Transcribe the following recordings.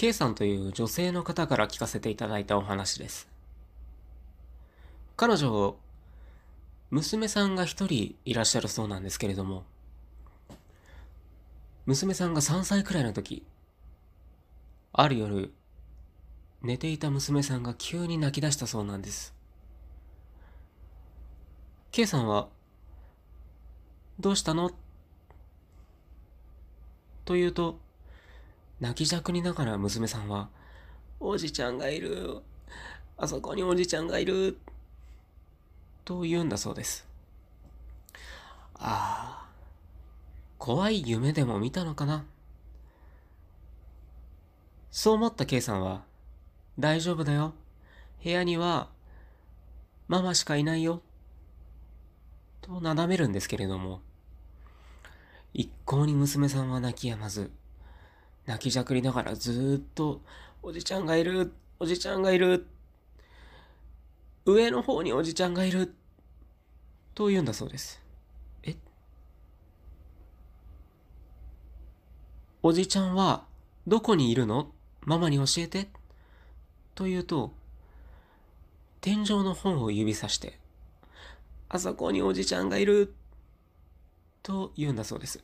K さんという女性の方から聞かせていただいたお話です。彼女、娘さんが一人いらっしゃるそうなんですけれども、娘さんが3歳くらいの時、ある夜、寝ていた娘さんが急に泣き出したそうなんです。K さんは、どうしたの？と言うと、泣きじゃくりながら娘さんは、おじちゃんがいる。あそこにおじちゃんがいる。と言うんだそうです。ああ、怖い夢でも見たのかな。そう思った K さんは、大丈夫だよ。部屋には、ママしかいないよ。となだめるんですけれども、一向に娘さんは泣き止まず、泣きじゃくりながらずっと、おじちゃんがいる、おじちゃんがいる、上の方におじちゃんがいる、と言うんだそうです。え？おじちゃんはどこにいるの？ママに教えて。と言うと、天井の本を指さして、あそこにおじちゃんがいる、と言うんだそうです。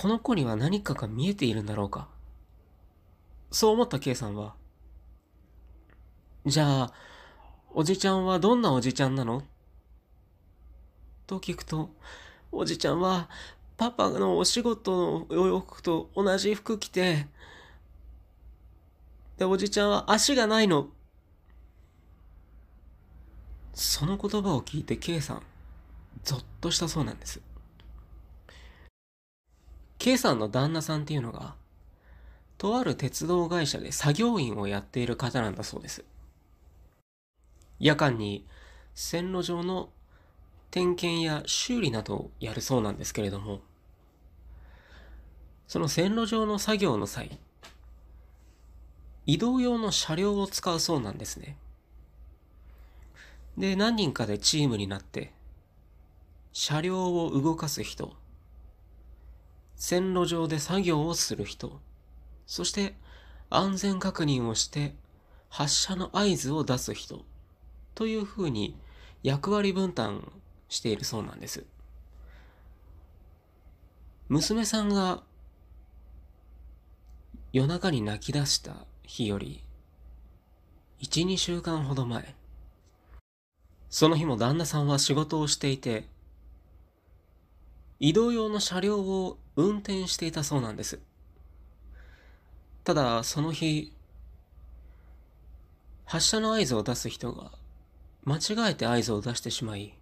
この子には何かが見えているんだろうか？そう思った K さんは、じゃあ、おじちゃんはどんなおじちゃんなの？と聞くと、おじちゃんはパパのお仕事の洋服と同じ服着て、で、おじちゃんは足がないの。その言葉を聞いて K さん、ゾッとしたそうなんです。K さんの旦那さんっていうのが、とある鉄道会社で作業員をやっている方なんだそうです。夜間に線路上の点検や修理などをやるそうなんですけれども、その線路上の作業の際、移動用の車両を使うそうなんですね。で、何人かでチームになって、車両を動かす人、線路上で作業をする人、そして安全確認をして発車の合図を出す人、というふうに役割分担しているそうなんです。娘さんが夜中に泣き出した日より1、2週間ほど前、その日も旦那さんは仕事をしていて、移動用の車両を運転していたそうなんです。ただ、その日、発車の合図を出す人が間違えて合図を出してしまい、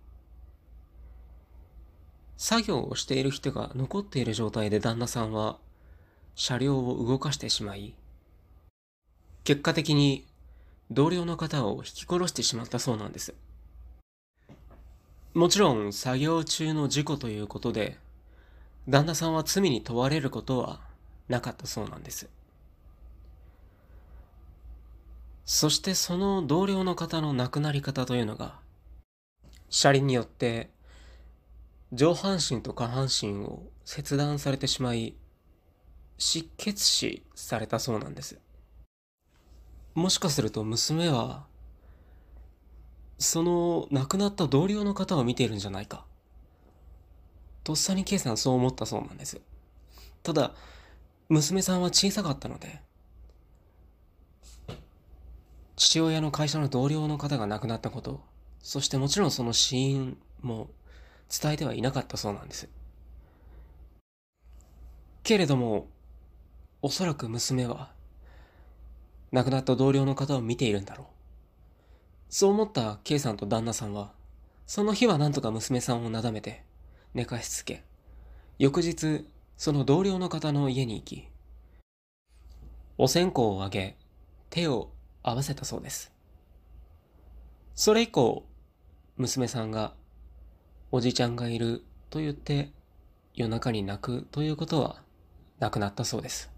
作業をしている人が残っている状態で旦那さんは車両を動かしてしまい、結果的に同僚の方を引き殺してしまったそうなんです。もちろん作業中の事故ということで、旦那さんは罪に問われることはなかったそうなんです。そしてその同僚の方の亡くなり方というのが、車輪によって上半身と下半身を切断されてしまい、失血死されたそうなんです。もしかすると娘は、その亡くなった同僚の方を見ているんじゃないか。とっさに K さんそう思ったそうなんです。ただ、娘さんは小さかったので、父親の会社の同僚の方が亡くなったこと、そしてもちろんその死因も伝えてはいなかったそうなんです。けれども、おそらく娘は、亡くなった同僚の方を見ているんだろう。そう思った K さんと旦那さんは、その日はなんとか娘さんをなだめて、寝かしつけ、翌日、その同僚の方の家に行き、お線香をあげ、手を合わせたそうです。それ以降、娘さんが、おじちゃんがいると言って、夜中に泣くということはなくなったそうです。